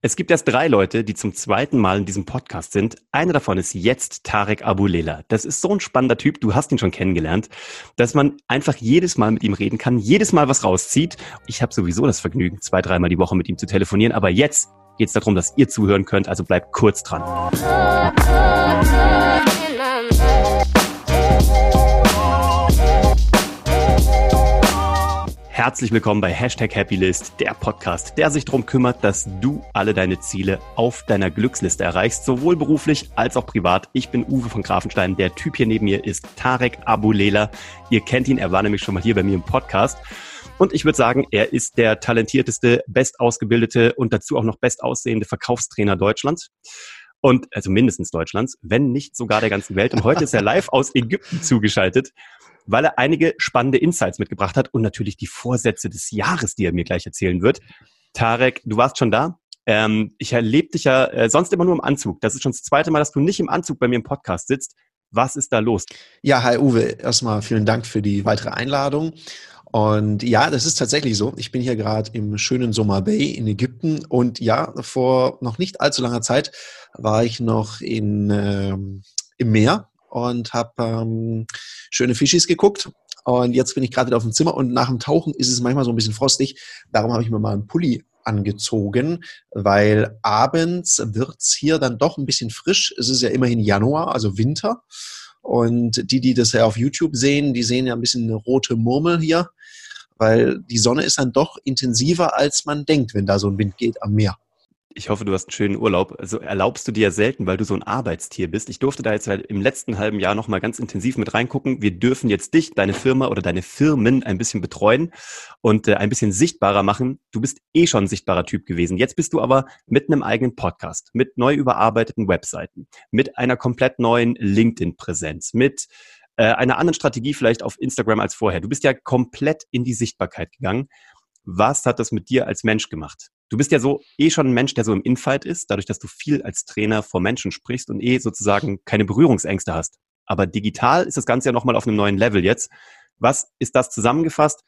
Es gibt erst drei Leute, die zum zweiten Mal in diesem Podcast sind. Einer davon ist jetzt Tarek Abulela. Das ist so ein spannender Typ, du hast ihn schon kennengelernt, dass man einfach jedes Mal mit ihm reden kann, jedes Mal was rauszieht. Ich habe sowieso das Vergnügen, zwei, dreimal die Woche mit ihm zu telefonieren, aber jetzt geht es darum, dass ihr zuhören könnt, also bleibt kurz dran. Herzlich willkommen bei Hashtag Happylist, der Podcast, der sich darum kümmert, dass du alle deine Ziele auf deiner Glücksliste erreichst, sowohl beruflich als auch privat. Ich bin Uwe von Grafenstein. Der Typ hier neben mir ist Tarek Abulela. Ihr kennt ihn, er war nämlich schon mal hier bei mir im Podcast. Und ich würde sagen, er ist der talentierteste, bestausgebildete und dazu auch noch bestaussehende Verkaufstrainer Deutschlands. Und also mindestens Deutschlands, wenn nicht sogar der ganzen Welt. Und heute ist er live aus Ägypten zugeschaltet weil er einige spannende Insights mitgebracht hat und natürlich die Vorsätze des Jahres, die er mir gleich erzählen wird. Tarek, du warst schon da. Ähm, ich erlebe dich ja äh, sonst immer nur im Anzug. Das ist schon das zweite Mal, dass du nicht im Anzug bei mir im Podcast sitzt. Was ist da los? Ja, hi Uwe. Erstmal vielen Dank für die weitere Einladung. Und ja, das ist tatsächlich so. Ich bin hier gerade im schönen Sommer Bay in Ägypten. Und ja, vor noch nicht allzu langer Zeit war ich noch in, äh, im Meer und habe ähm, schöne Fischis geguckt. Und jetzt bin ich gerade auf dem Zimmer und nach dem Tauchen ist es manchmal so ein bisschen frostig. Darum habe ich mir mal einen Pulli angezogen, weil abends wird's hier dann doch ein bisschen frisch. Es ist ja immerhin Januar, also Winter. Und die, die das ja auf YouTube sehen, die sehen ja ein bisschen eine rote Murmel hier, weil die Sonne ist dann doch intensiver, als man denkt, wenn da so ein Wind geht am Meer. Ich hoffe, du hast einen schönen Urlaub. Also erlaubst du dir ja selten, weil du so ein Arbeitstier bist. Ich durfte da jetzt halt im letzten halben Jahr nochmal ganz intensiv mit reingucken. Wir dürfen jetzt dich, deine Firma oder deine Firmen ein bisschen betreuen und äh, ein bisschen sichtbarer machen. Du bist eh schon ein sichtbarer Typ gewesen. Jetzt bist du aber mit einem eigenen Podcast, mit neu überarbeiteten Webseiten, mit einer komplett neuen LinkedIn-Präsenz, mit äh, einer anderen Strategie vielleicht auf Instagram als vorher. Du bist ja komplett in die Sichtbarkeit gegangen. Was hat das mit dir als Mensch gemacht? Du bist ja so eh schon ein Mensch, der so im Infight ist, dadurch, dass du viel als Trainer vor Menschen sprichst und eh sozusagen keine Berührungsängste hast. Aber digital ist das Ganze ja nochmal auf einem neuen Level jetzt. Was ist das zusammengefasst?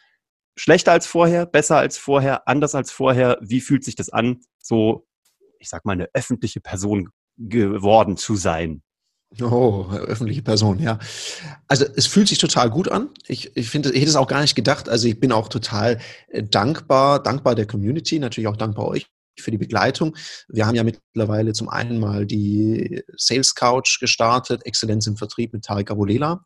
Schlechter als vorher, besser als vorher, anders als vorher? Wie fühlt sich das an, so, ich sag mal, eine öffentliche Person geworden zu sein? Oh, öffentliche Person, ja. Also es fühlt sich total gut an. Ich, ich finde, ich hätte es auch gar nicht gedacht. Also ich bin auch total äh, dankbar, dankbar der Community, natürlich auch dankbar euch für die Begleitung. Wir haben ja mittlerweile zum einen mal die Sales Couch gestartet, Exzellenz im Vertrieb mit Tarek Abulela.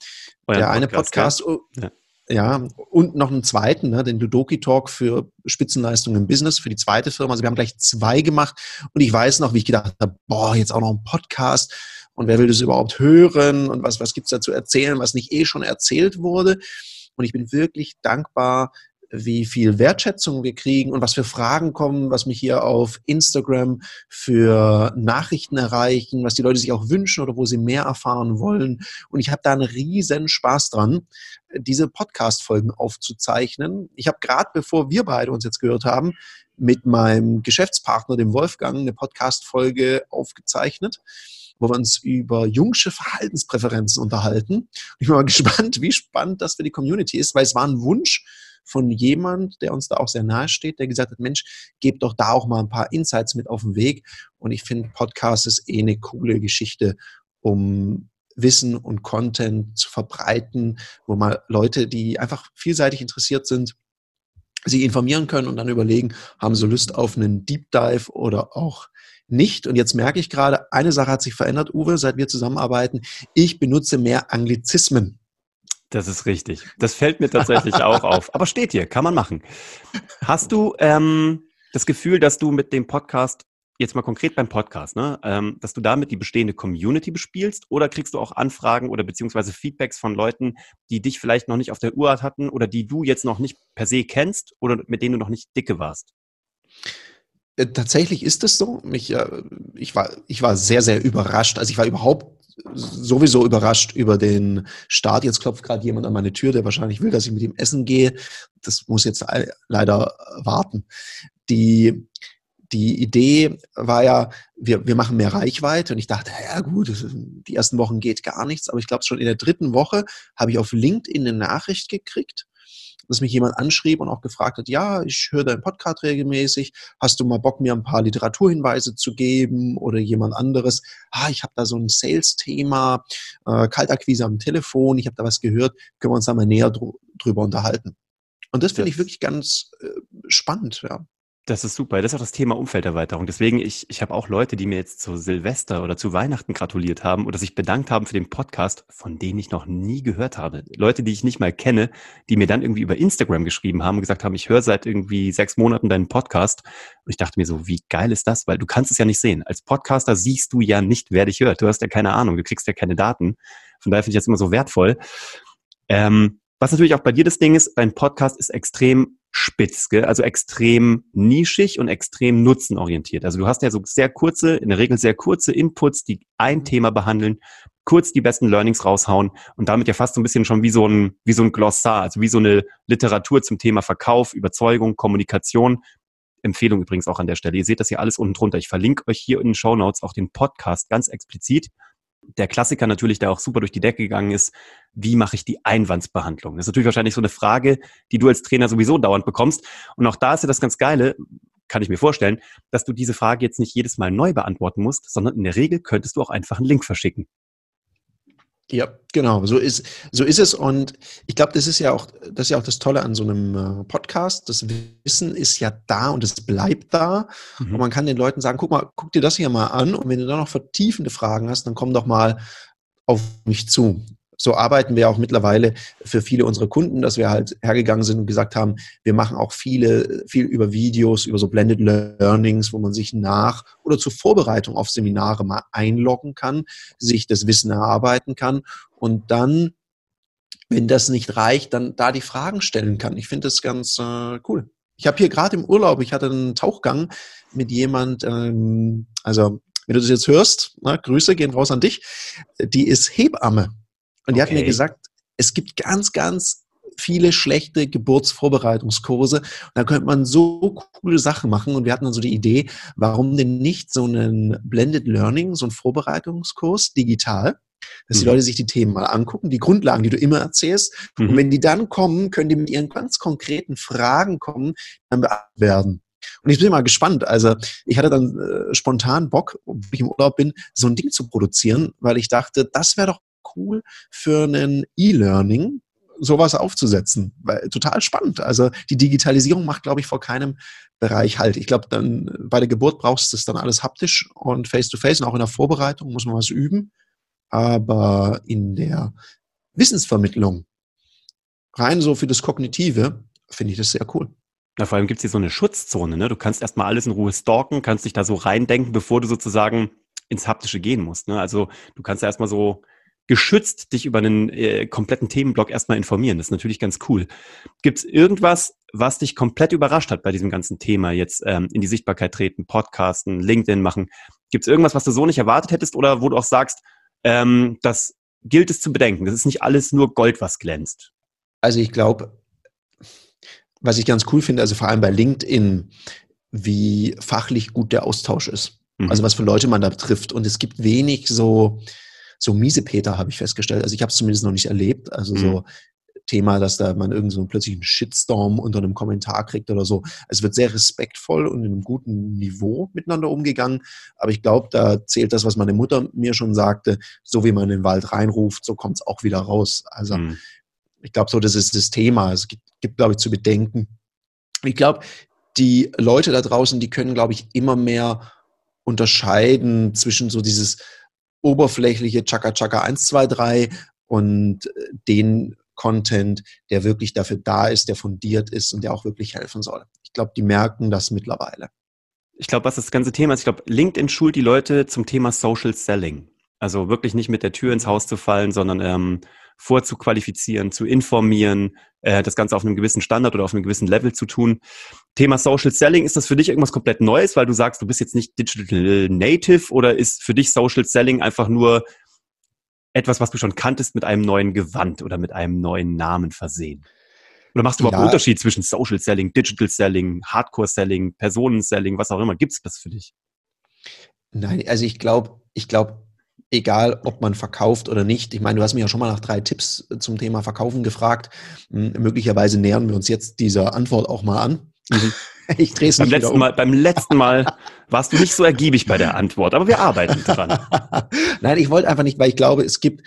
der Podcast, eine Podcast, ja. Ja. Ja, und noch einen zweiten, ne, den Ludoki Talk für Spitzenleistungen im Business, für die zweite Firma. Also wir haben gleich zwei gemacht. Und ich weiß noch, wie ich gedacht habe, boah, jetzt auch noch ein Podcast und wer will das überhaupt hören und was, was gibt's da zu erzählen, was nicht eh schon erzählt wurde. Und ich bin wirklich dankbar, wie viel Wertschätzung wir kriegen und was für Fragen kommen, was mich hier auf Instagram für Nachrichten erreichen, was die Leute sich auch wünschen oder wo sie mehr erfahren wollen. Und ich habe da einen riesen Spaß dran, diese Podcast-Folgen aufzuzeichnen. Ich habe gerade, bevor wir beide uns jetzt gehört haben, mit meinem Geschäftspartner, dem Wolfgang, eine Podcast-Folge aufgezeichnet wo wir uns über jungsche Verhaltenspräferenzen unterhalten. Ich bin mal gespannt, wie spannend das für die Community ist, weil es war ein Wunsch von jemand, der uns da auch sehr nahe steht, der gesagt hat, Mensch, gebt doch da auch mal ein paar Insights mit auf den Weg. Und ich finde, Podcast ist eh eine coole Geschichte, um Wissen und Content zu verbreiten, wo mal Leute, die einfach vielseitig interessiert sind, sich informieren können und dann überlegen, haben sie Lust auf einen Deep Dive oder auch nicht. Und jetzt merke ich gerade, eine Sache hat sich verändert, Uwe, seit wir zusammenarbeiten. Ich benutze mehr Anglizismen. Das ist richtig. Das fällt mir tatsächlich auch auf. Aber steht hier, kann man machen. Hast du ähm, das Gefühl, dass du mit dem Podcast, jetzt mal konkret beim Podcast, ne, ähm, dass du damit die bestehende Community bespielst oder kriegst du auch Anfragen oder beziehungsweise Feedbacks von Leuten, die dich vielleicht noch nicht auf der Uhr hatten oder die du jetzt noch nicht per se kennst oder mit denen du noch nicht dicke warst? Äh, tatsächlich ist es so. Mich, äh, ich, war, ich war sehr, sehr überrascht. Also ich war überhaupt sowieso überrascht über den Start. Jetzt klopft gerade jemand an meine Tür, der wahrscheinlich will, dass ich mit ihm essen gehe. Das muss jetzt leider warten. Die, die Idee war ja, wir, wir machen mehr Reichweite und ich dachte, ja gut, die ersten Wochen geht gar nichts, aber ich glaube schon in der dritten Woche habe ich auf LinkedIn eine Nachricht gekriegt dass mich jemand anschrieb und auch gefragt hat, ja, ich höre deinen Podcast regelmäßig, hast du mal Bock, mir ein paar Literaturhinweise zu geben oder jemand anderes, ah, ich habe da so ein Sales-Thema, äh, Kaltakquise am Telefon, ich habe da was gehört, können wir uns da mal näher dr drüber unterhalten. Und das finde ich wirklich ganz äh, spannend, ja. Das ist super. Das ist auch das Thema Umfelderweiterung. Deswegen, ich, ich habe auch Leute, die mir jetzt zu Silvester oder zu Weihnachten gratuliert haben oder sich bedankt haben für den Podcast, von denen ich noch nie gehört habe. Leute, die ich nicht mal kenne, die mir dann irgendwie über Instagram geschrieben haben und gesagt haben, ich höre seit irgendwie sechs Monaten deinen Podcast. Und ich dachte mir so, wie geil ist das? Weil du kannst es ja nicht sehen. Als Podcaster siehst du ja nicht, wer dich hört. Du hast ja keine Ahnung, du kriegst ja keine Daten. Von daher finde ich das immer so wertvoll. Ähm, was natürlich auch bei dir das Ding ist, dein Podcast ist extrem spitz, gell? also extrem nischig und extrem nutzenorientiert. Also du hast ja so sehr kurze, in der Regel sehr kurze Inputs, die ein mhm. Thema behandeln, kurz die besten Learnings raushauen und damit ja fast so ein bisschen schon wie so ein, wie so ein Glossar, also wie so eine Literatur zum Thema Verkauf, Überzeugung, Kommunikation. Empfehlung übrigens auch an der Stelle. Ihr seht das hier alles unten drunter. Ich verlinke euch hier in den Show Notes auch den Podcast ganz explizit der Klassiker natürlich, der auch super durch die Decke gegangen ist, wie mache ich die Einwandsbehandlung? Das ist natürlich wahrscheinlich so eine Frage, die du als Trainer sowieso dauernd bekommst. Und auch da ist ja das ganz Geile, kann ich mir vorstellen, dass du diese Frage jetzt nicht jedes Mal neu beantworten musst, sondern in der Regel könntest du auch einfach einen Link verschicken. Ja, genau, so ist, so ist es. Und ich glaube, das ist ja auch, das ist ja auch das Tolle an so einem äh, Podcast. Das Wissen ist ja da und es bleibt da. Mhm. Und man kann den Leuten sagen, guck mal, guck dir das hier mal an. Und wenn du da noch vertiefende Fragen hast, dann komm doch mal auf mich zu so arbeiten wir auch mittlerweile für viele unserer Kunden, dass wir halt hergegangen sind und gesagt haben, wir machen auch viele, viel über Videos, über so Blended Learnings, wo man sich nach oder zur Vorbereitung auf Seminare mal einloggen kann, sich das Wissen erarbeiten kann und dann, wenn das nicht reicht, dann da die Fragen stellen kann. Ich finde das ganz äh, cool. Ich habe hier gerade im Urlaub, ich hatte einen Tauchgang mit jemand, ähm, also wenn du das jetzt hörst, na, Grüße gehen raus an dich, die ist Hebamme. Und die okay. hat mir gesagt, es gibt ganz, ganz viele schlechte Geburtsvorbereitungskurse. Und da könnte man so coole Sachen machen. Und wir hatten dann so die Idee, warum denn nicht so einen Blended Learning, so einen Vorbereitungskurs digital, dass die mhm. Leute sich die Themen mal angucken, die Grundlagen, die du immer erzählst. Mhm. Und wenn die dann kommen, können die mit ihren ganz konkreten Fragen kommen, dann beantwortet werden. Und ich bin mal gespannt. Also ich hatte dann äh, spontan Bock, ob ich im Urlaub bin, so ein Ding zu produzieren, weil ich dachte, das wäre doch cool für einen E-Learning, sowas aufzusetzen. Weil, total spannend. Also die Digitalisierung macht, glaube ich, vor keinem Bereich halt. Ich glaube, dann bei der Geburt brauchst du es dann alles haptisch und face-to-face -face und auch in der Vorbereitung muss man was üben. Aber in der Wissensvermittlung, rein so für das Kognitive, finde ich das sehr cool. Na, vor allem gibt es hier so eine Schutzzone, ne? Du kannst erstmal alles in Ruhe stalken, kannst dich da so reindenken, bevor du sozusagen ins Haptische gehen musst. Ne? Also du kannst erstmal so geschützt dich über einen äh, kompletten Themenblock erstmal informieren. Das ist natürlich ganz cool. Gibt es irgendwas, was dich komplett überrascht hat bei diesem ganzen Thema jetzt ähm, in die Sichtbarkeit treten, Podcasten, LinkedIn machen? Gibt es irgendwas, was du so nicht erwartet hättest oder wo du auch sagst, ähm, das gilt es zu bedenken? Das ist nicht alles nur Gold, was glänzt. Also ich glaube, was ich ganz cool finde, also vor allem bei LinkedIn, wie fachlich gut der Austausch ist. Mhm. Also was für Leute man da trifft. Und es gibt wenig so, so miese Peter, habe ich festgestellt. Also ich habe es zumindest noch nicht erlebt. Also mhm. so Thema, dass da man irgend so plötzlich einen Shitstorm unter einem Kommentar kriegt oder so. Es wird sehr respektvoll und in einem guten Niveau miteinander umgegangen. Aber ich glaube, da zählt das, was meine Mutter mir schon sagte, so wie man in den Wald reinruft, so kommt es auch wieder raus. Also mhm. ich glaube, so das ist das Thema. Es gibt, gibt glaube ich, zu bedenken. Ich glaube, die Leute da draußen, die können, glaube ich, immer mehr unterscheiden zwischen so dieses oberflächliche Chaka Chaka 1, 2, 3 und äh, den Content, der wirklich dafür da ist, der fundiert ist und der auch wirklich helfen soll. Ich glaube, die merken das mittlerweile. Ich glaube, was das ganze Thema ist, ich glaube, LinkedIn schult die Leute zum Thema Social Selling. Also wirklich nicht mit der Tür ins Haus zu fallen, sondern ähm, vorzuqualifizieren, zu informieren, äh, das Ganze auf einem gewissen Standard oder auf einem gewissen Level zu tun. Thema Social Selling, ist das für dich irgendwas komplett Neues, weil du sagst, du bist jetzt nicht Digital Native oder ist für dich Social Selling einfach nur etwas, was du schon kanntest, mit einem neuen Gewand oder mit einem neuen Namen versehen? Oder machst du überhaupt ja. einen Unterschied zwischen Social Selling, Digital Selling, Hardcore Selling, Personen Selling, was auch immer? Gibt es das für dich? Nein, also ich glaube, ich glaube, egal ob man verkauft oder nicht. Ich meine, du hast mich ja schon mal nach drei Tipps zum Thema Verkaufen gefragt. Hm, möglicherweise nähern wir uns jetzt dieser Antwort auch mal an. Mhm. Ich drehe es beim letzten um. Mal. Beim letzten Mal warst du nicht so ergiebig bei der Antwort, aber wir arbeiten dran. Nein, ich wollte einfach nicht, weil ich glaube, es gibt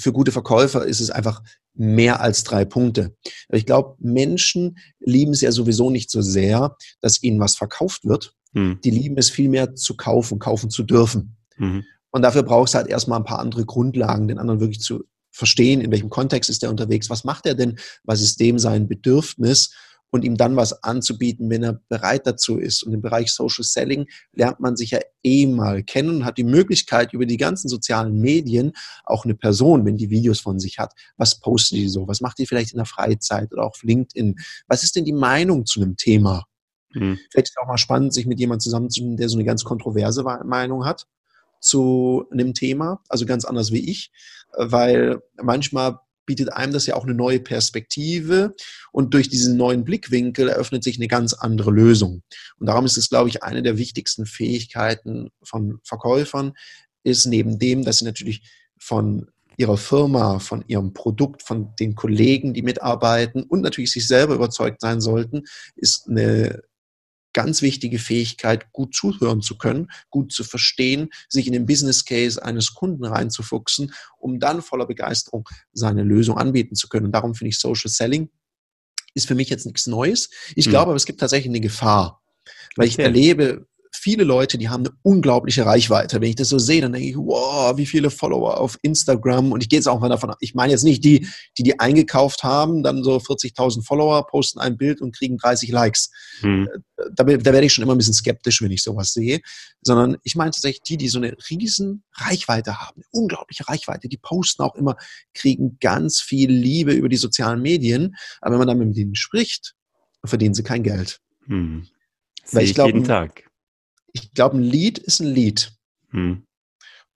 für gute Verkäufer ist es einfach mehr als drei Punkte. ich glaube, Menschen lieben es ja sowieso nicht so sehr, dass ihnen was verkauft wird. Hm. Die lieben es vielmehr zu kaufen, kaufen zu dürfen. Mhm. Und dafür brauchst du halt erstmal ein paar andere Grundlagen, den anderen wirklich zu verstehen, in welchem Kontext ist er unterwegs, was macht er denn, was ist dem sein Bedürfnis und ihm dann was anzubieten, wenn er bereit dazu ist. Und im Bereich Social Selling lernt man sich ja eh mal kennen und hat die Möglichkeit, über die ganzen sozialen Medien auch eine Person, wenn die Videos von sich hat, was postet die so, was macht die vielleicht in der Freizeit oder auch auf LinkedIn, was ist denn die Meinung zu einem Thema? Mhm. Vielleicht ist es auch mal spannend, sich mit jemandem zusammenzutun, der so eine ganz kontroverse Meinung hat zu einem Thema, also ganz anders wie ich, weil manchmal bietet einem das ja auch eine neue Perspektive und durch diesen neuen Blickwinkel eröffnet sich eine ganz andere Lösung. Und darum ist es, glaube ich, eine der wichtigsten Fähigkeiten von Verkäufern, ist neben dem, dass sie natürlich von ihrer Firma, von ihrem Produkt, von den Kollegen, die mitarbeiten und natürlich sich selber überzeugt sein sollten, ist eine ganz wichtige Fähigkeit, gut zuhören zu können, gut zu verstehen, sich in den Business Case eines Kunden reinzufuchsen, um dann voller Begeisterung seine Lösung anbieten zu können. Und darum finde ich Social Selling ist für mich jetzt nichts Neues. Ich hm. glaube aber, es gibt tatsächlich eine Gefahr, weil ich erlebe viele Leute, die haben eine unglaubliche Reichweite. Wenn ich das so sehe, dann denke ich, wow, wie viele Follower auf Instagram. Und ich gehe jetzt auch mal davon, ich meine jetzt nicht die, die die eingekauft haben, dann so 40.000 Follower, posten ein Bild und kriegen 30 Likes. Hm. Da, da, werde ich schon immer ein bisschen skeptisch, wenn ich sowas sehe. Sondern ich meine tatsächlich die, die so eine riesen Reichweite haben, eine unglaubliche Reichweite, die posten auch immer, kriegen ganz viel Liebe über die sozialen Medien. Aber wenn man dann mit denen spricht, verdienen sie kein Geld. Hm. Sehe ich, ich glaub, jeden Tag ich glaube, ein Lead ist ein Lead. Hm.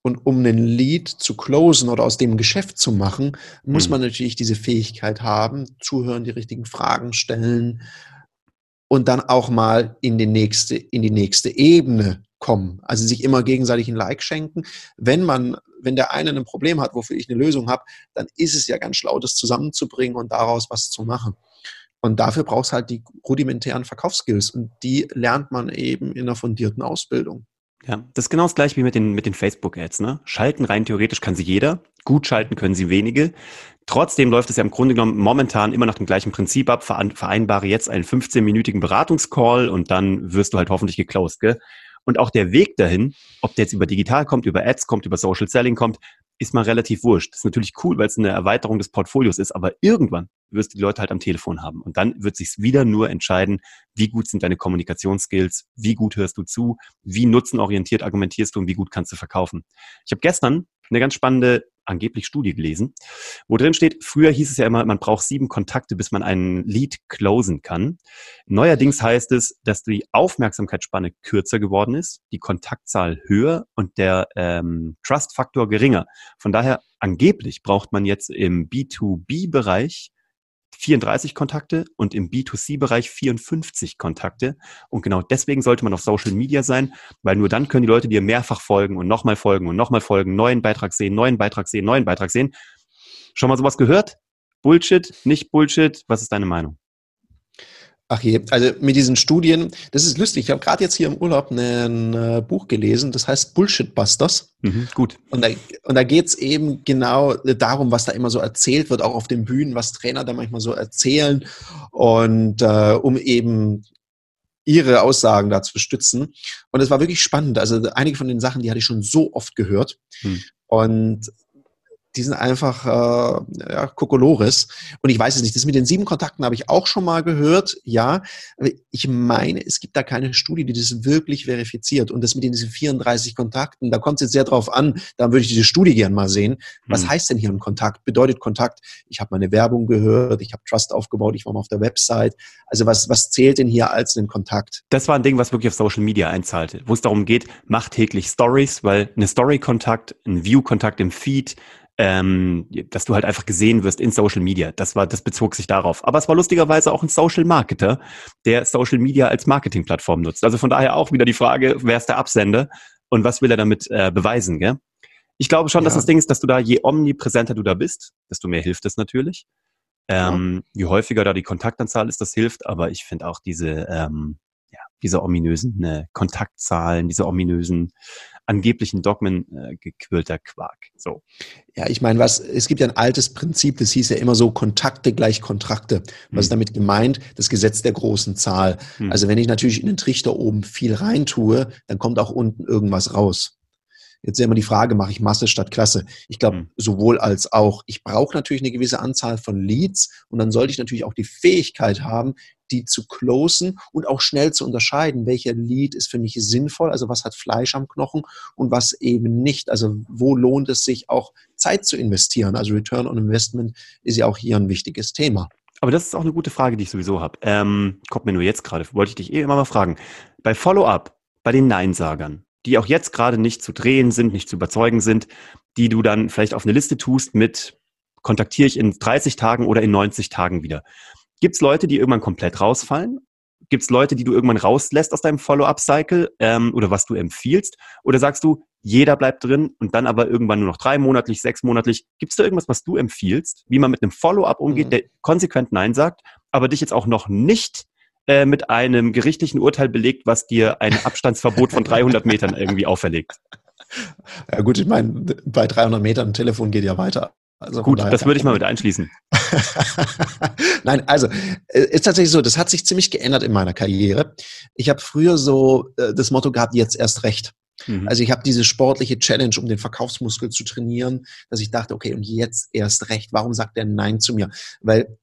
Und um einen Lead zu closen oder aus dem Geschäft zu machen, muss hm. man natürlich diese Fähigkeit haben, zuhören, die richtigen Fragen stellen und dann auch mal in die nächste, in die nächste Ebene kommen. Also sich immer gegenseitig ein Like schenken. Wenn man, wenn der eine ein Problem hat, wofür ich eine Lösung habe, dann ist es ja ganz schlau, das zusammenzubringen und daraus was zu machen. Und dafür braucht es halt die rudimentären Verkaufsskills und die lernt man eben in einer fundierten Ausbildung. Ja, das ist genau das gleiche wie mit den, mit den Facebook-Ads. Ne? Schalten rein theoretisch kann sie jeder, gut schalten können sie wenige. Trotzdem läuft es ja im Grunde genommen momentan immer nach dem gleichen Prinzip ab. Vereinbare jetzt einen 15-minütigen Beratungscall und dann wirst du halt hoffentlich geclosed. Gell? Und auch der Weg dahin, ob der jetzt über digital kommt, über Ads kommt, über Social Selling kommt, ist mal relativ wurscht. Das ist natürlich cool, weil es eine Erweiterung des Portfolios ist, aber irgendwann wirst du die Leute halt am Telefon haben. Und dann wird sich wieder nur entscheiden, wie gut sind deine Kommunikationsskills, wie gut hörst du zu, wie nutzenorientiert argumentierst du und wie gut kannst du verkaufen. Ich habe gestern eine ganz spannende angeblich Studie gelesen, wo drin steht, früher hieß es ja immer, man braucht sieben Kontakte, bis man einen Lead closen kann. Neuerdings heißt es, dass die Aufmerksamkeitsspanne kürzer geworden ist, die Kontaktzahl höher und der ähm, Trust-Faktor geringer. Von daher, angeblich braucht man jetzt im B2B-Bereich 34 Kontakte und im B2C-Bereich 54 Kontakte. Und genau deswegen sollte man auf Social Media sein, weil nur dann können die Leute dir mehrfach folgen und nochmal folgen und nochmal folgen, neuen Beitrag sehen, neuen Beitrag sehen, neuen Beitrag sehen. Schon mal sowas gehört? Bullshit, nicht Bullshit? Was ist deine Meinung? Ach je, also mit diesen Studien, das ist lustig. Ich habe gerade jetzt hier im Urlaub ein äh, Buch gelesen, das heißt Bullshit Busters. Mhm, gut. Und da, und da geht es eben genau darum, was da immer so erzählt wird, auch auf den Bühnen, was Trainer da manchmal so erzählen und äh, um eben ihre Aussagen da zu stützen. Und es war wirklich spannend. Also einige von den Sachen, die hatte ich schon so oft gehört. Hm. Und die sind einfach äh, ja, Kokolores. Und ich weiß es nicht, das mit den sieben Kontakten habe ich auch schon mal gehört, ja. Aber ich meine, es gibt da keine Studie, die das wirklich verifiziert. Und das mit diesen 34 Kontakten, da kommt es jetzt sehr drauf an, da würde ich diese Studie gern mal sehen. Was hm. heißt denn hier ein Kontakt? Bedeutet Kontakt, ich habe meine Werbung gehört, ich habe Trust aufgebaut, ich war mal auf der Website. Also was, was zählt denn hier als ein Kontakt? Das war ein Ding, was wirklich auf Social Media einzahlte, wo es darum geht, mach täglich Stories, weil eine Story-Kontakt, ein View-Kontakt im Feed, ähm, dass du halt einfach gesehen wirst in Social Media. Das war, das bezog sich darauf. Aber es war lustigerweise auch ein Social Marketer, der Social Media als Marketingplattform nutzt. Also von daher auch wieder die Frage, wer ist der Absender und was will er damit äh, beweisen, gell? Ich glaube schon, ja. dass das Ding ist, dass du da, je omnipräsenter du da bist, desto mehr hilft es natürlich. Ähm, ja. Je häufiger da die Kontaktanzahl ist, das hilft, aber ich finde auch diese, ähm, ja, diese ominösen äh, Kontaktzahlen, diese ominösen angeblichen Dogmen äh, gequirlter Quark. So. Ja, ich meine, was, es gibt ja ein altes Prinzip, das hieß ja immer so Kontakte gleich Kontrakte. Was hm. ist damit gemeint? Das Gesetz der großen Zahl. Hm. Also wenn ich natürlich in den Trichter oben viel reintue, dann kommt auch unten irgendwas raus. Jetzt ist immer die Frage, mache ich Masse statt Klasse? Ich glaube, mhm. sowohl als auch. Ich brauche natürlich eine gewisse Anzahl von Leads und dann sollte ich natürlich auch die Fähigkeit haben, die zu closen und auch schnell zu unterscheiden, welcher Lead ist für mich sinnvoll, also was hat Fleisch am Knochen und was eben nicht. Also wo lohnt es sich auch Zeit zu investieren? Also Return on Investment ist ja auch hier ein wichtiges Thema. Aber das ist auch eine gute Frage, die ich sowieso habe. Ähm, kommt mir nur jetzt gerade, wollte ich dich eh immer mal fragen. Bei Follow-up, bei den Neinsagern, die auch jetzt gerade nicht zu drehen sind, nicht zu überzeugen sind, die du dann vielleicht auf eine Liste tust mit kontaktiere ich in 30 Tagen oder in 90 Tagen wieder. Gibt es Leute, die irgendwann komplett rausfallen? Gibt es Leute, die du irgendwann rauslässt aus deinem Follow-up-Cycle ähm, oder was du empfiehlst? Oder sagst du, jeder bleibt drin und dann aber irgendwann nur noch drei monatlich, sechs monatlich? Gibt es da irgendwas, was du empfiehlst, wie man mit einem Follow-up umgeht, mhm. der konsequent Nein sagt, aber dich jetzt auch noch nicht äh, mit einem gerichtlichen Urteil belegt, was dir ein Abstandsverbot von 300 Metern irgendwie auferlegt. Ja gut, ich meine, bei 300 Metern ein Telefon geht ja weiter. Also Gut, das würde ich mal mit einschließen. Nein, also äh, ist tatsächlich so, das hat sich ziemlich geändert in meiner Karriere. Ich habe früher so äh, das Motto gehabt, jetzt erst recht. Mhm. Also ich habe diese sportliche Challenge, um den Verkaufsmuskel zu trainieren, dass ich dachte, okay, und jetzt erst recht. Warum sagt er Nein zu mir? Weil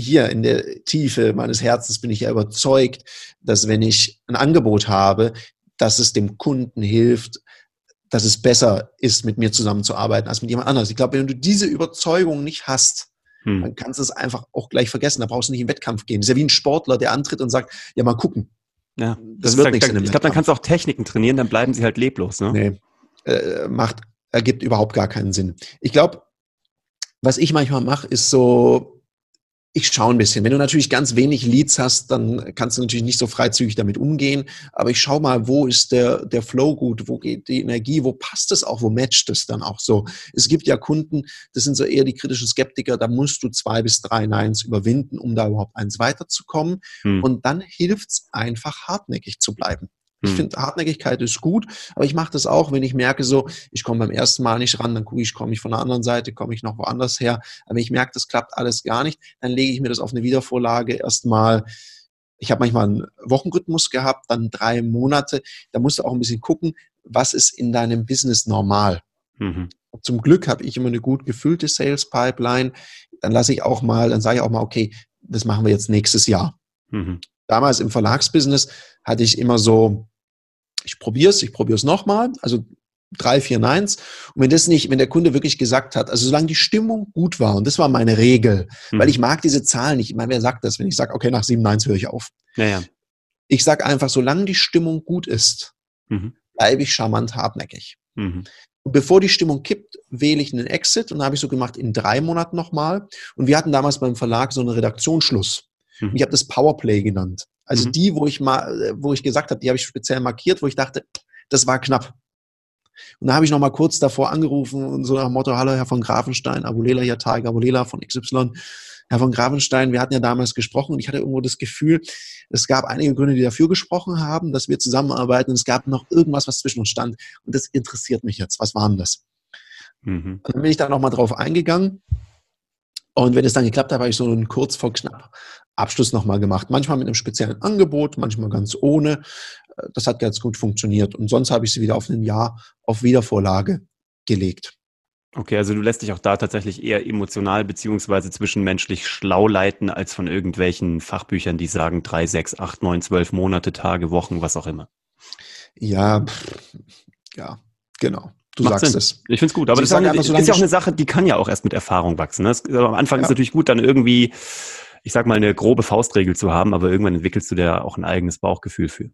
hier in der Tiefe meines Herzens bin ich ja überzeugt, dass wenn ich ein Angebot habe, dass es dem Kunden hilft, dass es besser ist, mit mir zusammenzuarbeiten als mit jemand anderes. Ich glaube, wenn du diese Überzeugung nicht hast, hm. dann kannst du es einfach auch gleich vergessen. Da brauchst du nicht in den Wettkampf gehen. Das ist ja wie ein Sportler, der antritt und sagt, ja, mal gucken. Ja, das, das wird nichts. Ich glaube, dann kannst du auch Techniken trainieren, dann bleiben sie halt leblos. Ne? Nee, äh, macht, ergibt überhaupt gar keinen Sinn. Ich glaube, was ich manchmal mache, ist so, ich schaue ein bisschen. Wenn du natürlich ganz wenig Leads hast, dann kannst du natürlich nicht so freizügig damit umgehen. Aber ich schaue mal, wo ist der, der Flow gut, wo geht die Energie, wo passt es auch, wo matcht es dann auch so. Es gibt ja Kunden, das sind so eher die kritischen Skeptiker, da musst du zwei bis drei Neins überwinden, um da überhaupt eins weiterzukommen. Hm. Und dann hilft es einfach, hartnäckig zu bleiben. Ich hm. finde, Hartnäckigkeit ist gut, aber ich mache das auch, wenn ich merke, so, ich komme beim ersten Mal nicht ran, dann gucke ich, komme ich von der anderen Seite, komme ich noch woanders her. Aber wenn ich merke, das klappt alles gar nicht, dann lege ich mir das auf eine Wiedervorlage erstmal. Ich habe manchmal einen Wochenrhythmus gehabt, dann drei Monate. Da musst du auch ein bisschen gucken, was ist in deinem Business normal. Mhm. Zum Glück habe ich immer eine gut gefüllte Sales Pipeline. Dann lasse ich auch mal, dann sage ich auch mal, okay, das machen wir jetzt nächstes Jahr. Mhm. Damals im Verlagsbusiness hatte ich immer so ich probiere es, ich probiere es nochmal, also drei, vier Neins. Und wenn das nicht, wenn der Kunde wirklich gesagt hat, also solange die Stimmung gut war, und das war meine Regel, mhm. weil ich mag diese Zahlen nicht. Ich meine, wer sagt das, wenn ich sage, okay, nach sieben Neins höre ich auf. Naja. Ich sage einfach, solange die Stimmung gut ist, mhm. bleibe ich charmant hartnäckig. Mhm. Und bevor die Stimmung kippt, wähle ich einen Exit und da habe ich so gemacht in drei Monaten nochmal. Und wir hatten damals beim Verlag so einen Redaktionsschluss. Mhm. Ich habe das Powerplay genannt. Also mhm. die, wo ich mal, wo ich gesagt habe, die habe ich speziell markiert, wo ich dachte, das war knapp. Und da habe ich noch mal kurz davor angerufen und so nach dem Motto, hallo Herr von Grafenstein, Abulela hier, Tarek Abulela von XY. Herr von Grafenstein, wir hatten ja damals gesprochen und ich hatte irgendwo das Gefühl, es gab einige Gründe, die dafür gesprochen haben, dass wir zusammenarbeiten und es gab noch irgendwas, was zwischen uns stand und das interessiert mich jetzt. Was war denn das? Mhm. Und dann bin ich da noch mal drauf eingegangen und wenn es dann geklappt hat, habe ich so einen kurz vor knapp Abschluss nochmal gemacht. Manchmal mit einem speziellen Angebot, manchmal ganz ohne. Äh, das hat ganz gut funktioniert. Und sonst habe ich sie wieder auf ein Jahr auf Wiedervorlage gelegt. Okay, also du lässt dich auch da tatsächlich eher emotional beziehungsweise zwischenmenschlich schlau leiten, als von irgendwelchen Fachbüchern, die sagen drei, sechs, acht, neun, zwölf Monate, Tage, Wochen, was auch immer. Ja, ja, genau. Du Macht sagst Sinn. es. Ich finde es gut, aber das ist, eine, ist ja auch eine Sache, die kann ja auch erst mit Erfahrung wachsen. Ne? Das, am Anfang ja. ist natürlich gut, dann irgendwie ich sag mal, eine grobe Faustregel zu haben, aber irgendwann entwickelst du da auch ein eigenes Bauchgefühl für.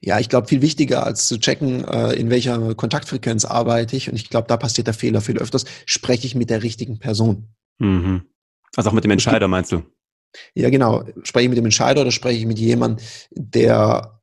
Ja, ich glaube, viel wichtiger als zu checken, äh, in welcher Kontaktfrequenz arbeite ich, und ich glaube, da passiert der Fehler viel öfters, spreche ich mit der richtigen Person. Mhm. Also auch mit dem Entscheider, meinst du? Ja, genau. Spreche ich mit dem Entscheider oder spreche ich mit jemandem, der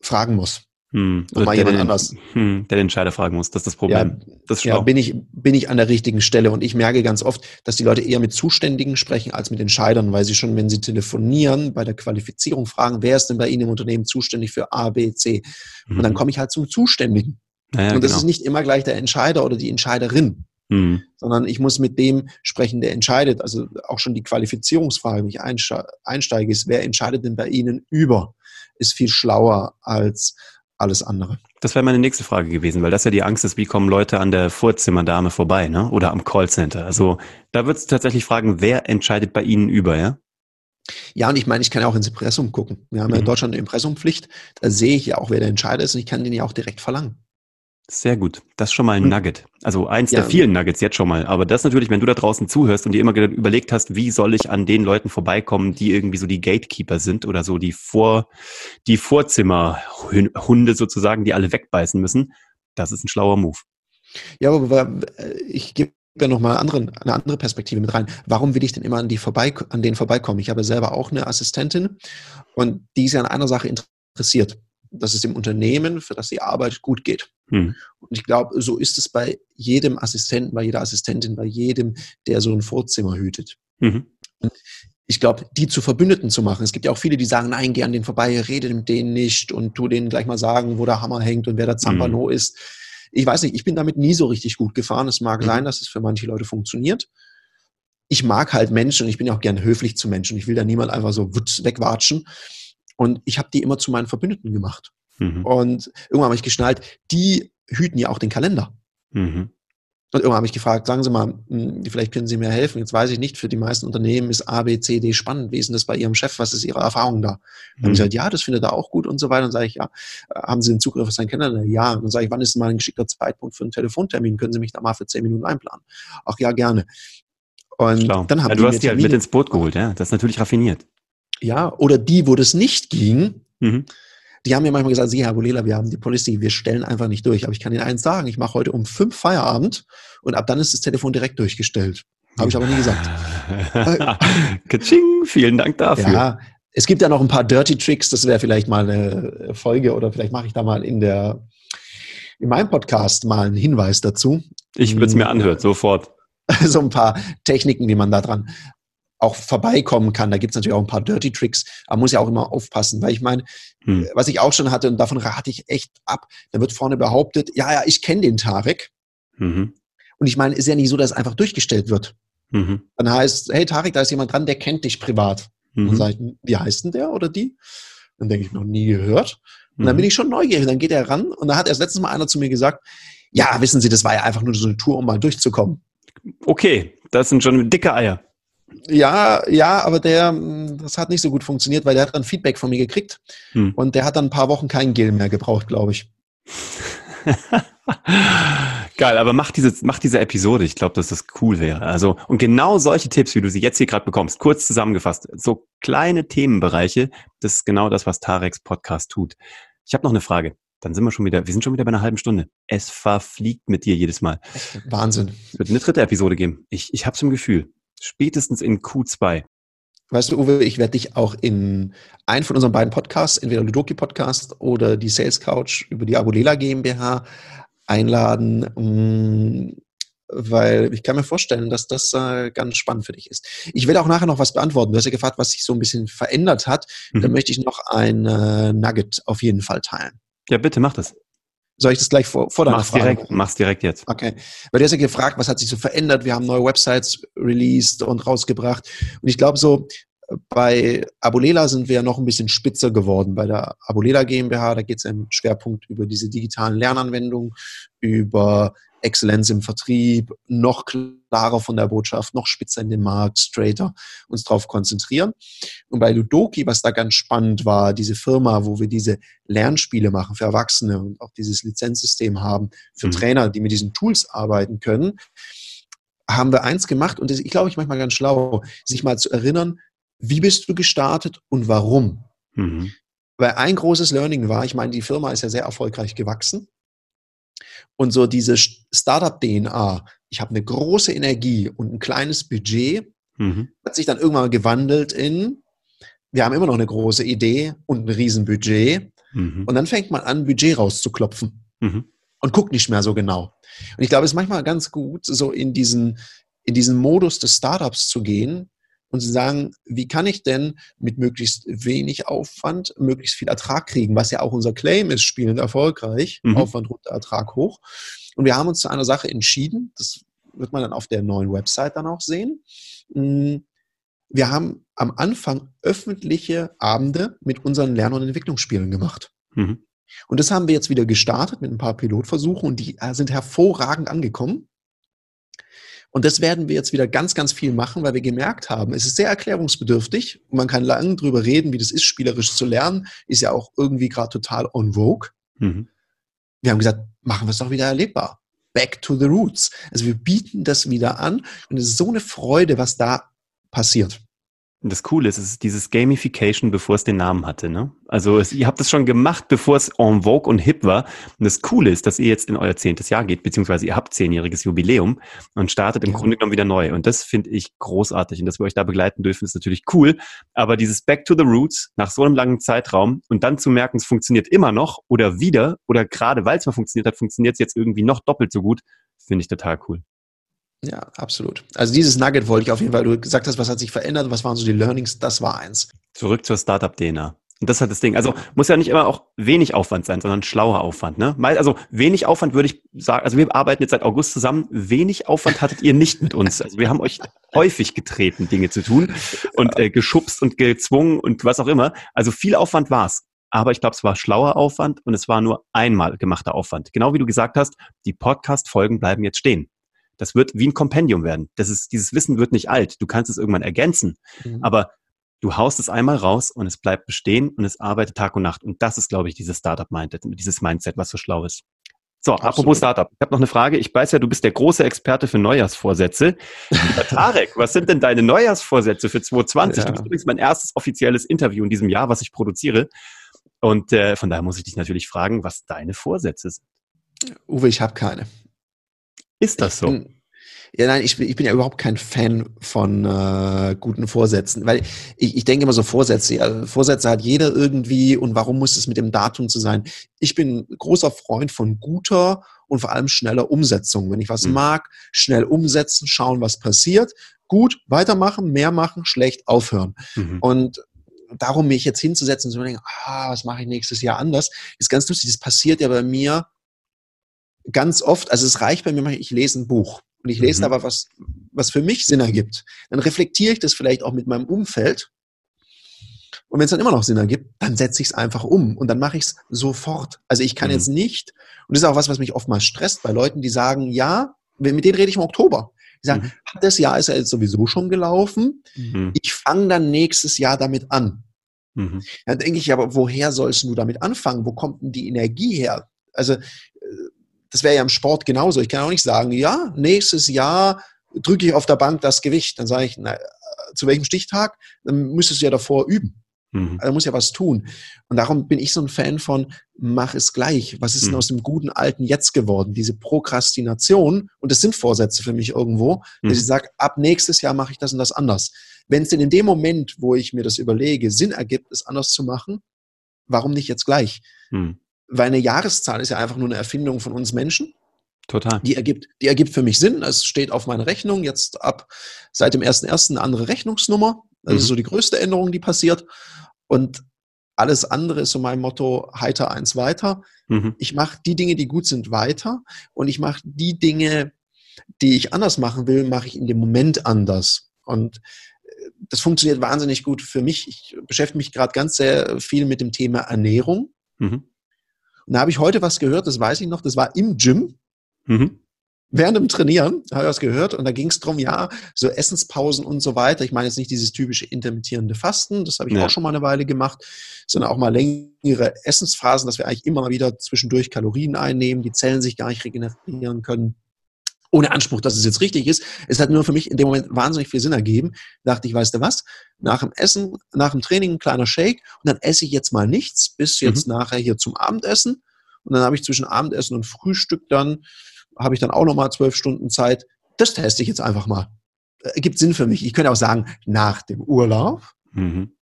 fragen muss? Hm. Oder mal der, jemand den, anders. Hm, der den Entscheider fragen muss. Das ist das Problem. Ja, das Ja, bin ich, bin ich an der richtigen Stelle und ich merke ganz oft, dass die Leute eher mit Zuständigen sprechen als mit Entscheidern, weil sie schon, wenn sie telefonieren, bei der Qualifizierung fragen, wer ist denn bei Ihnen im Unternehmen zuständig für A, B, C? Und dann Mhm. komme ich halt zum Zuständigen. Naja, und das genau. ist nicht immer gleich der Entscheider oder die Entscheiderin, Hm. sondern ich muss mit dem sprechen, der entscheidet. Also auch schon die Qualifizierungsfrage, wenn ich einste- einsteige, ist, wer entscheidet denn bei Ihnen über? Ist viel schlauer als alles andere. Das wäre meine nächste Frage gewesen, weil das ja die Angst ist, wie kommen Leute an der Vorzimmerdame vorbei, ne? Oder am Callcenter. Also da würdest du tatsächlich fragen, wer entscheidet bei Ihnen über, ja? Ja, und ich meine, ich kann ja auch ins Impressum gucken. Wir haben ja in Mhm. Deutschland eine Impressumpflicht. Da sehe ich ja auch, wer der Entscheider ist und ich kann den ja auch direkt verlangen. Sehr gut. Das ist schon mal ein Und- Nugget. Also eins Ja. der vielen Nuggets jetzt schon mal. Aber das natürlich, wenn du da draußen zuhörst und dir immer überlegt hast, wie soll ich an den Leuten vorbeikommen, die irgendwie so die Gatekeeper sind oder so die Vor, die Vorzimmerhunde sozusagen, die alle wegbeißen müssen. Das ist ein schlauer Move. Ja, aber ich gebe ja noch mal anderen, eine andere Perspektive mit rein. Warum will ich denn immer an, die vorbei, an denen vorbeikommen? Ich habe selber auch eine Assistentin und die ist ja an einer Sache interessiert, dass es dem Unternehmen, für das die Arbeit gut geht. Hm. Und ich glaube, so ist es bei jedem Assistenten, bei jeder Assistentin, bei jedem, der so ein Vorzimmer hütet. Mhm. ich glaube, die zu Verbündeten zu machen. Es gibt ja auch viele, die sagen, nein, geh an den vorbei, rede mit denen nicht und tu denen gleich mal sagen, wo der Hammer hängt und wer der Zampano ist. Ich weiß nicht, ich bin damit nie so richtig gut gefahren. Es mag Mhm. sein, dass es für manche Leute funktioniert. Ich mag halt Menschen und ich bin ja auch gern höflich zu Menschen. Ich will da niemand einfach so wutz wegwatschen. Und ich habe die immer zu meinen Verbündeten gemacht. Mhm. Und irgendwann habe ich geschnallt, die hüten ja auch den Kalender. Mhm. Und irgendwann habe ich gefragt, sagen Sie mal, hm, vielleicht können Sie mir helfen. Jetzt weiß ich nicht, für die meisten Unternehmen ist A, B, C, D spannend. Wie ist denn das bei Ihrem Chef? Was ist Ihre Erfahrung da? Dann haben Mhm. sie gesagt, ja, das findet er auch gut und so weiter. Und sage ich, ja, äh, haben Sie den Zugriff auf seinen Kalender? Ja. Und dann sage ich, wann ist denn mal ein geschickter Zeitpunkt für einen Telefontermin? Können Sie mich da mal für zehn Minuten einplanen? Ach ja, gerne. Und Schlau. dann haben ja, du hast die halt mit ins Boot geholt, ja. Das ist natürlich raffiniert. Ja, oder die, wo das nicht ging, Mhm. Die haben mir manchmal gesagt, Sie, Herr Bolela, wir haben die Policy, wir stellen einfach nicht durch. Aber ich kann Ihnen eins sagen, ich mache heute um fünf Feierabend und ab dann ist das Telefon direkt durchgestellt. Habe ich aber nie gesagt. Katsching, vielen Dank dafür. Ja, es gibt ja noch ein paar Dirty Tricks, das wäre vielleicht mal eine Folge oder vielleicht mache ich da mal in der in meinem Podcast mal einen Hinweis dazu. Ich würde es mir anhören, sofort. so ein paar Techniken, wie man da dran auch vorbeikommen kann. Da gibt es natürlich auch ein paar Dirty Tricks, aber man muss ja auch immer aufpassen, weil ich meine, Hm. was ich auch schon hatte, und davon rate ich echt ab, da wird vorne behauptet, ja, ja, ich kenne den Tarek. Mhm. Und ich meine, ist ja nicht so, dass es einfach durchgestellt wird. Mhm. Dann heißt, hey Tarek, da ist jemand dran, der kennt dich privat. Dann Mhm. sage ich, wie heißt denn der oder die? Dann denke ich, noch nie gehört. Und dann Mhm. bin ich schon neugierig. Dann geht er ran und dann hat erst letztes Mal einer zu mir gesagt, ja, wissen Sie, das war ja einfach nur so eine Tour, um mal durchzukommen. Okay, das sind schon dicke Eier. Ja, ja, aber der, mh, das hat nicht so gut funktioniert, weil der hat dann Feedback von mir gekriegt Hm. und der hat dann ein paar Wochen kein Gel mehr gebraucht, glaube ich. Geil, aber mach diese, mach diese Episode. Ich glaube, dass das cool wäre. Also, und genau solche Tipps, wie du sie jetzt hier gerade bekommst, kurz zusammengefasst, so kleine Themenbereiche, das ist genau das, was Tareks Podcast tut. Ich habe noch eine Frage. Dann sind wir schon wieder, wir sind schon wieder bei einer halben Stunde. Es verfliegt mit dir jedes Mal. Wahnsinn. Es wird eine dritte Episode geben. Ich, ich habe es im Gefühl. Spätestens in Q2. Weißt du, Uwe, ich werde dich auch in einen von unseren beiden Podcasts, entweder Ludoki Podcast oder die Sales Couch über die Abulela GmbH einladen, mh, weil ich kann mir vorstellen, dass das äh, ganz spannend für dich ist. Ich will auch nachher noch was beantworten. Du hast ja gefragt, was sich so ein bisschen verändert hat. Mhm. Da möchte ich noch ein äh, Nugget auf jeden Fall teilen. Ja, bitte, mach das. Soll ich das gleich vor, vor deiner Mach's Frage direkt, mach's direkt jetzt. Okay. Weil du hast ja gefragt, was hat sich so verändert? Wir haben neue Websites released und rausgebracht. Und ich glaube so, bei Abulela sind wir ja noch ein bisschen spitzer geworden. Bei der Abulela GmbH, da geht es im Schwerpunkt über diese digitalen Lernanwendungen, über Exzellenz im Vertrieb, noch klarer von der Botschaft, noch spitzer in den Markt, straighter uns darauf konzentrieren. Und bei Ludoki, was da ganz spannend war, diese Firma, wo wir diese Lernspiele machen für Erwachsene und auch dieses Lizenzsystem haben für Mhm. Trainer, die mit diesen Tools arbeiten können, haben wir eins gemacht und das, ich glaube, ich manchmal ganz schlau, sich mal zu erinnern, wie bist du gestartet und warum? Mhm. Weil ein großes Learning war, ich meine, die Firma ist ja sehr erfolgreich gewachsen. Und so diese Startup-DNA, ich habe eine große Energie und ein kleines Budget, Mhm. hat sich dann irgendwann gewandelt in, wir haben immer noch eine große Idee und ein Riesenbudget, Mhm. Und dann fängt man an, Budget rauszuklopfen mhm. und guckt nicht mehr so genau. Und ich glaube, es ist manchmal ganz gut, so in diesen, in diesen Modus des Startups zu gehen und zu sagen, wie kann ich denn mit möglichst wenig Aufwand möglichst viel Ertrag kriegen, was ja auch unser Claim ist, spielend erfolgreich, mhm. Aufwand runter, Ertrag hoch. Und wir haben uns zu einer Sache entschieden, das wird man dann auf der neuen Website dann auch sehen. Hm, wir haben am Anfang öffentliche Abende mit unseren Lern- und Entwicklungsspielen gemacht. Mhm. Und das haben wir jetzt wieder gestartet mit ein paar Pilotversuchen und die äh, sind hervorragend angekommen. Und das werden wir jetzt wieder ganz, ganz viel machen, weil wir gemerkt haben, es ist sehr erklärungsbedürftig. Man kann lange drüber reden, wie das ist, spielerisch zu lernen. Ist ja auch irgendwie gerade total on vogue. Mhm. Wir haben gesagt, machen wir es doch wieder erlebbar. Back to the roots. Also wir bieten das wieder an und es ist so eine Freude, was da passiert. Und das Coole ist, es ist dieses Gamification, bevor es den Namen hatte. Ne? Also es, ihr habt es schon gemacht, bevor es en vogue und hip war. Und das Coole ist, dass ihr jetzt in euer zehntes Jahr geht, beziehungsweise ihr habt zehnjähriges Jubiläum und startet im ja. Grunde genommen wieder neu. Und das finde ich großartig. Und dass wir euch da begleiten dürfen, ist natürlich cool. Aber dieses Back to the Roots nach so einem langen Zeitraum und dann zu merken, es funktioniert immer noch oder wieder oder gerade weil es mal funktioniert hat, funktioniert es jetzt irgendwie noch doppelt so gut, finde ich total cool. Ja, absolut. Also dieses Nugget wollte ich auf jeden Fall, du gesagt hast, was hat sich verändert, was waren so die Learnings, das war eins. Zurück zur Startup-DNA. Und das hat das Ding. Also muss ja nicht immer auch wenig Aufwand sein, sondern schlauer Aufwand. Ne? Also wenig Aufwand würde ich sagen, also wir arbeiten jetzt seit August zusammen. Wenig Aufwand hattet ihr nicht mit uns. Also wir haben euch häufig getreten, Dinge zu tun und äh, geschubst und gezwungen und was auch immer. Also viel Aufwand war's. Aber ich glaube, es war schlauer Aufwand und es war nur einmal gemachter Aufwand. Genau wie du gesagt hast, die Podcast-Folgen bleiben jetzt stehen. Das wird wie ein Kompendium werden. Das ist, dieses Wissen wird nicht alt. Du kannst es irgendwann ergänzen. Mhm. Aber du haust es einmal raus und es bleibt bestehen und es arbeitet Tag und Nacht. Und das ist, glaube ich, dieses Startup-Mindset, dieses Mindset, was so schlau ist. So, Absolut. apropos Startup. Ich habe noch eine Frage. Ich weiß ja, du bist der große Experte für Neujahrsvorsätze. Tarek, was sind denn deine Neujahrsvorsätze für 2020? Ja. Du bist übrigens mein erstes offizielles Interview in diesem Jahr, was ich produziere. Und äh, von daher muss ich dich natürlich fragen, was deine Vorsätze sind. Uwe, ich habe keine. Ist das so? Bin, ja, nein, ich bin, ich bin ja überhaupt kein Fan von äh, guten Vorsätzen, weil ich, ich denke immer so Vorsätze. Ja, Vorsätze hat jeder irgendwie und warum muss es mit dem Datum zu sein? Ich bin großer Freund von guter und vor allem schneller Umsetzung. Wenn ich was mhm. mag, schnell umsetzen, schauen, was passiert. Gut, weitermachen, mehr machen, schlecht aufhören. Mhm. Und darum mich jetzt hinzusetzen und zu denken, ah, was mache ich nächstes Jahr anders, ist ganz lustig. Das passiert ja bei mir ganz oft, also es reicht bei mir, ich lese ein Buch und ich lese mhm. aber was, was für mich Sinn ergibt. Dann reflektiere ich das vielleicht auch mit meinem Umfeld. Und wenn es dann immer noch Sinn ergibt, dann setze ich es einfach um und dann mache ich es sofort. Also ich kann mhm. jetzt nicht, und das ist auch was, was mich oftmals stresst bei Leuten, die sagen, ja, mit denen rede ich im Oktober. Die sagen, mhm. das Jahr ist ja jetzt sowieso schon gelaufen. Mhm. Ich fange dann nächstes Jahr damit an. Mhm. Dann denke ich, aber woher sollst du damit anfangen? Wo kommt denn die Energie her? Also das wäre ja im Sport genauso. Ich kann auch nicht sagen, ja, nächstes Jahr drücke ich auf der Bank das Gewicht. Dann sage ich, na, zu welchem Stichtag? Dann müsstest du ja davor üben. Mhm. Also muss ja was tun. Und darum bin ich so ein Fan von, mach es gleich. Was ist mhm. denn aus dem guten alten Jetzt geworden? Diese Prokrastination, und das sind Vorsätze für mich irgendwo, mhm. dass ich sage, ab nächstes Jahr mache ich das und das anders. Wenn es denn in dem Moment, wo ich mir das überlege, Sinn ergibt, es anders zu machen, warum nicht jetzt gleich? Mhm weil eine Jahreszahl ist ja einfach nur eine Erfindung von uns Menschen. Total. Die ergibt, die ergibt für mich Sinn. Es steht auf meiner Rechnung jetzt ab seit dem 1.1. eine andere Rechnungsnummer. Das mhm. ist so die größte Änderung, die passiert. Und alles andere ist so mein Motto, heiter eins weiter. Mhm. Ich mache die Dinge, die gut sind, weiter. Und ich mache die Dinge, die ich anders machen will, mache ich in dem Moment anders. Und äh, das funktioniert wahnsinnig gut für mich. Ich beschäftige mich gerade ganz sehr viel mit dem Thema Ernährung. Mhm. Und da habe ich heute was gehört, das weiß ich noch, das war im Gym. Mhm. Während dem Trainieren habe ich was gehört und da ging es darum, ja, so Essenspausen und so weiter. Ich meine jetzt nicht dieses typische intermittierende Fasten, das habe ich ja. auch schon mal eine Weile gemacht, sondern auch mal längere Essensphasen, dass wir eigentlich immer mal wieder zwischendurch Kalorien einnehmen, die Zellen sich gar nicht regenerieren können ohne Anspruch, dass es jetzt richtig ist. Es hat nur für mich in dem Moment wahnsinnig viel Sinn ergeben. Da dachte ich, weißt du was? Nach dem Essen, nach dem Training ein kleiner Shake und dann esse ich jetzt mal nichts bis jetzt mhm. nachher hier zum Abendessen. Und dann habe ich zwischen Abendessen und Frühstück dann, habe ich dann auch nochmal zwölf Stunden Zeit. Das teste ich jetzt einfach mal. Äh, gibt Sinn für mich. Ich könnte auch sagen, nach dem Urlaub. Mhm.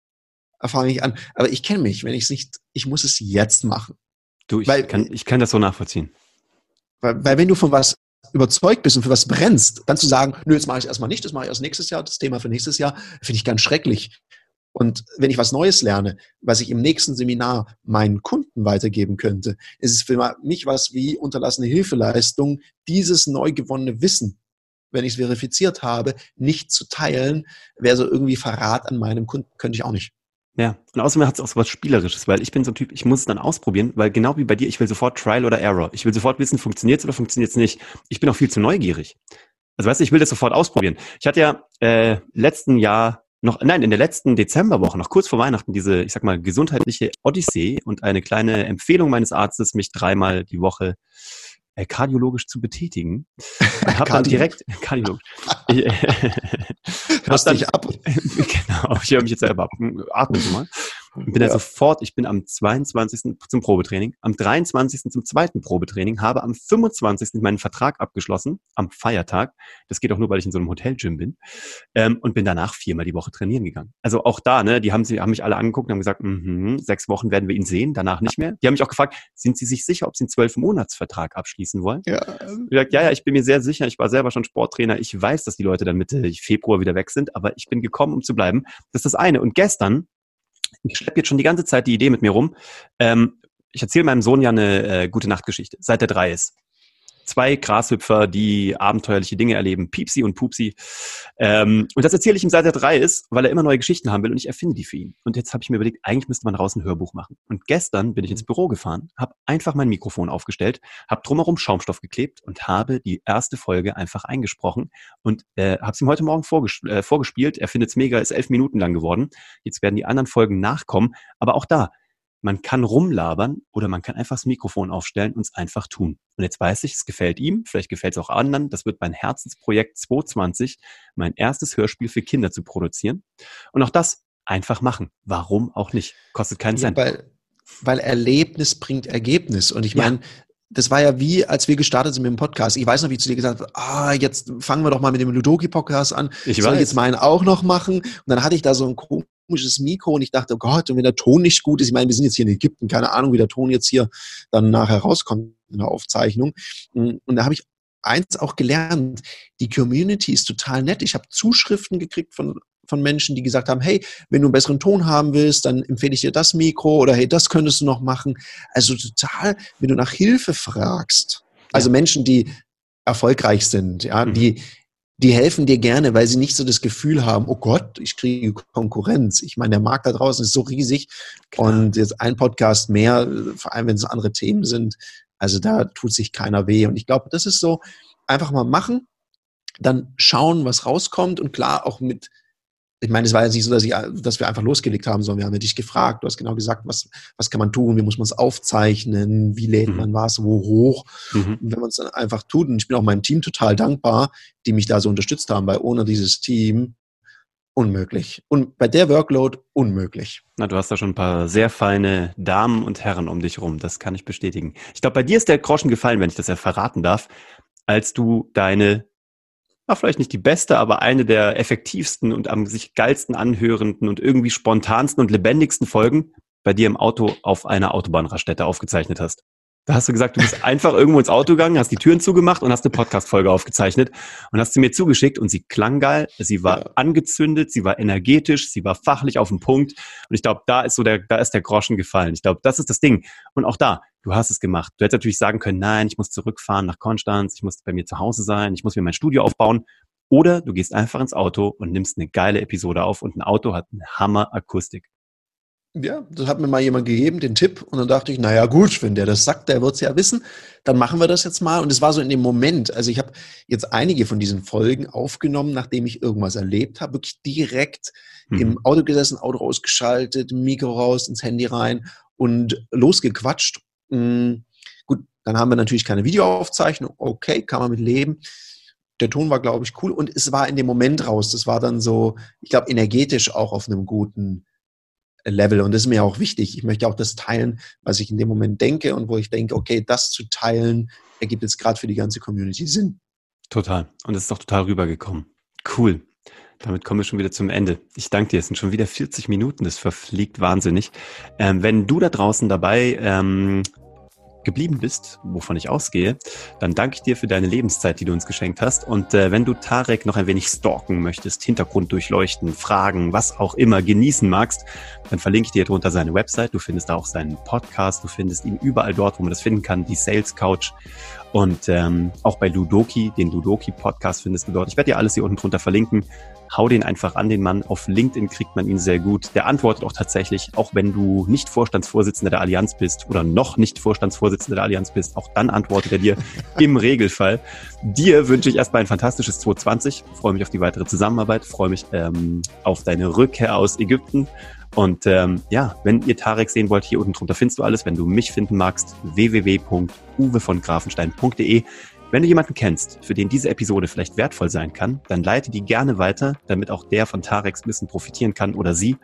fange ich an. Aber ich kenne mich, wenn ich es nicht, ich muss es jetzt machen. Du, ich, weil, kann, ich kann das so nachvollziehen. Weil, weil wenn du von was überzeugt bist und für was brennst, dann zu sagen, nö, jetzt mache ich erstmal nicht, das mache ich erst nächstes Jahr, das Thema für nächstes Jahr, finde ich ganz schrecklich. Und wenn ich was Neues lerne, was ich im nächsten Seminar meinen Kunden weitergeben könnte, ist es für mich was wie unterlassene Hilfeleistung, dieses neu gewonnene Wissen, wenn ich es verifiziert habe, nicht zu teilen, wäre so irgendwie Verrat an meinem Kunden, könnte ich auch nicht. Ja, und außerdem hat es auch so was Spielerisches, weil ich bin so ein Typ, ich muss es dann ausprobieren, weil genau wie bei dir, ich will sofort Trial oder Error. Ich will sofort wissen, funktioniert es oder funktioniert es nicht. Ich bin auch viel zu neugierig. Also weißt du, ich will das sofort ausprobieren. Ich hatte ja äh, letzten Jahr noch, nein, in der letzten Dezemberwoche, noch kurz vor Weihnachten, diese, ich sag mal, gesundheitliche Odyssee und eine kleine Empfehlung meines Arztes, mich dreimal die Woche äh, kardiologisch zu betätigen. Und hab dann direkt, kardiologisch. Ich, äh, hab dann, ab. genau, ich höre mich jetzt selber ab. Atme mal. Und bin ja. dann sofort, ich bin am 22. zum Probetraining, am 23. zum zweiten Probetraining, habe am 25. meinen Vertrag abgeschlossen, am Feiertag. Das geht auch nur, weil ich in so einem Hotelgym bin. Ähm, und bin danach viermal die Woche trainieren gegangen. Also auch da, ne, die haben, sie, haben mich alle angeguckt und haben gesagt, mm sechs Wochen werden wir ihn sehen, danach nicht mehr. Die haben mich auch gefragt, sind Sie sich sicher, ob Sie einen zwölf Monatsvertrag abschließen wollen? Ja. Ich gesagt, ja, ja, ich bin mir sehr sicher. Ich war selber schon Sporttrainer. Ich weiß, dass die Leute dann Mitte Februar wieder weg sind, aber ich bin gekommen, um zu bleiben. Das ist das eine. Und gestern ich schleppe jetzt schon die ganze Zeit die Idee mit mir rum. Ähm, ich erzähle meinem Sohn ja eine äh, gute Nachtgeschichte, seit er drei ist zwei Grashüpfer, die abenteuerliche Dinge erleben, Piepsi und Pupsi. Ähm, und das erzähle ich ihm seit er drei ist, weil er immer neue Geschichten haben will und ich erfinde die für ihn. Und jetzt habe ich mir überlegt, eigentlich müsste man raus ein Hörbuch machen. Und gestern bin ich ins mhm. Büro gefahren, habe einfach mein Mikrofon aufgestellt, habe drumherum Schaumstoff geklebt und habe die erste Folge einfach eingesprochen und äh, habe es ihm heute Morgen vorges äh, vorgespielt. Er findet es mega, ist elf Minuten lang geworden. Jetzt werden die anderen Folgen nachkommen. Aber auch da, man kann rumlabern oder man kann einfach das Mikrofon aufstellen und es einfach tun. Und jetzt weiß ich, es gefällt ihm, vielleicht gefällt es auch anderen. Das wird mein Herzensprojekt 2020, mein erstes Hörspiel für Kinder zu produzieren. Und auch das einfach machen. Warum auch nicht? Kostet keinen Cent. Ja, weil, weil Erlebnis bringt Ergebnis. Und ich meine, das war ja wie, als wir gestartet sind mit dem Podcast. Ich weiß noch, wie ich zu dir gesagt habe, ah, jetzt fangen wir doch mal mit dem Ludoki-Podcast an. Ich Soll weiß. ich jetzt meinen auch noch machen? Und dann hatte ich da so ein komisches Mikro und ich dachte, oh Gott, und wenn der Ton nicht gut ist, ich meine, wir sind jetzt hier in Ägypten, keine Ahnung, wie der Ton jetzt hier dann nachher rauskommt in der Aufzeichnung. Und da habe ich eins auch gelernt, die Community ist total nett. Ich habe Zuschriften gekriegt von, von Menschen, die gesagt haben, hey, wenn du einen besseren Ton haben willst, dann empfehle ich dir das Mikro oder hey, das könntest du noch machen. Also total, wenn du nach Hilfe fragst, also Menschen, die erfolgreich sind, ja, mhm. die die helfen dir gerne, weil sie nicht so das Gefühl haben, oh Gott, ich kriege Konkurrenz. Ich meine, der Markt da draußen ist so riesig Klar. und jetzt ein Podcast mehr, vor allem wenn es andere Themen sind, also da tut sich keiner weh. Und ich glaube, das ist so, einfach mal machen, dann schauen, was rauskommt und klar auch mit ich meine, es war jetzt nicht so, dass, ich, dass wir einfach losgelegt haben, sondern wir haben ja dich gefragt, du hast genau gesagt, was, was kann man tun, wie muss man es aufzeichnen, wie lädt mhm. man was, wo hoch. Mhm. Und wenn man es dann einfach tut, und ich bin auch meinem Team total dankbar, die mich da so unterstützt haben, weil ohne dieses Team unmöglich. Und bei der Workload unmöglich. Na, du hast da schon ein paar sehr feine Damen und Herren um dich rum, das kann ich bestätigen. Ich glaube, bei dir ist der Groschen gefallen, wenn ich das ja verraten darf, als du deine war vielleicht nicht die beste, aber eine der effektivsten und am sich geilsten anhörenden und irgendwie spontansten und lebendigsten Folgen bei dir im Auto auf einer Autobahnraststätte aufgezeichnet hast. Da hast du gesagt, du bist einfach irgendwo ins Auto gegangen, hast die Türen zugemacht und hast eine Podcast-Folge aufgezeichnet und hast sie mir zugeschickt und sie klang geil, sie war ja. angezündet, sie war energetisch, sie war fachlich auf dem Punkt und ich glaube, da ist so der, da ist der Groschen gefallen. Ich glaube, das ist das Ding. Und auch da, du hast es gemacht. Du hättest natürlich sagen können, nein, ich muss zurückfahren nach Konstanz, ich muss bei mir zu Hause sein, ich muss mir mein Studio aufbauen. Oder du gehst einfach ins Auto und nimmst eine geile Episode auf und ein Auto hat eine Hammer-Akustik. Ja, das hat mir mal jemand gegeben, den Tipp. Und dann dachte ich, naja gut, wenn der das sagt, der wird es ja wissen. Dann machen wir das jetzt mal. Und es war so in dem Moment. Also ich habe jetzt einige von diesen Folgen aufgenommen, nachdem ich irgendwas erlebt habe. Wirklich direkt mhm. im Auto gesessen, Auto ausgeschaltet, Mikro raus, ins Handy rein und losgequatscht. Mhm. Gut, dann haben wir natürlich keine Videoaufzeichnung. Okay, kann man mit leben. Der Ton war, glaube ich, cool. Und es war in dem Moment raus. Das war dann so, ich glaube, energetisch auch auf einem guten Level. Und das ist mir auch wichtig. Ich möchte auch das teilen, was ich in dem Moment denke und wo ich denke, okay, das zu teilen, ergibt jetzt gerade für die ganze Community Sinn. Total. Und es ist doch total rübergekommen. Cool. Damit kommen wir schon wieder zum Ende. Ich danke dir. Es sind schon wieder 40 Minuten. Das verfliegt wahnsinnig. Ähm, wenn du da draußen dabei ähm, geblieben bist, wovon ich ausgehe, dann danke ich dir für deine Lebenszeit, die du uns geschenkt hast. Und äh, wenn du Tarek noch ein wenig stalken möchtest, Hintergrund durchleuchten, fragen, was auch immer genießen magst, dann verlinke ich dir drunter seine Website. Du findest da auch seinen Podcast. Du findest ihn überall dort, wo man das finden kann, die Sales Couch. Und ähm, auch bei Ludoki, den Ludoki Podcast findest du dort. Ich werde dir alles hier unten drunter verlinken hau den einfach an den Mann. Auf LinkedIn kriegt man ihn sehr gut. Der antwortet auch tatsächlich, auch wenn du nicht Vorstandsvorsitzender der Allianz bist oder noch nicht Vorstandsvorsitzender der Allianz bist, auch dann antwortet er dir im Regelfall. Dir wünsche ich erstmal ein fantastisches 2020. Freue mich auf die weitere Zusammenarbeit, freue mich ähm, auf deine Rückkehr aus Ägypten. Und ähm, ja, wenn ihr Tarek sehen wollt, hier unten drunter findest du alles. Wenn du mich finden magst, www.uwevongrafenstein.de. Wenn du jemanden kennst, für den diese Episode vielleicht wertvoll sein kann, dann leite die gerne weiter, damit auch der von Tareks Wissen profitieren kann oder sie.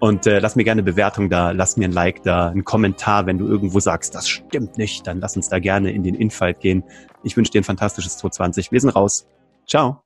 Und äh, lass mir gerne eine Bewertung da, lass mir ein Like da, einen Kommentar, wenn du irgendwo sagst, das stimmt nicht, dann lass uns da gerne in den Infight gehen. Ich wünsche dir ein fantastisches 2020. Wir sind raus. Ciao.